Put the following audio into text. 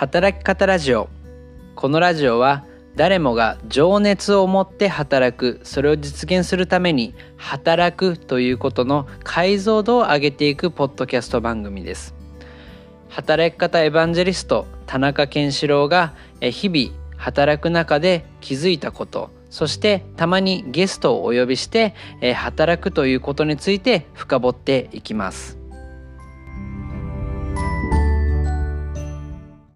働き方ラジオ。このラジオは誰もが情熱を持って働くそれを実現するために働くということの解像度を上げていくポッドキャスト番組です。働き方エヴァンジェリスト田中健志郎が日々働く中で気づいたことそしてたまにゲストをお呼びして働くということについて深掘っていきます。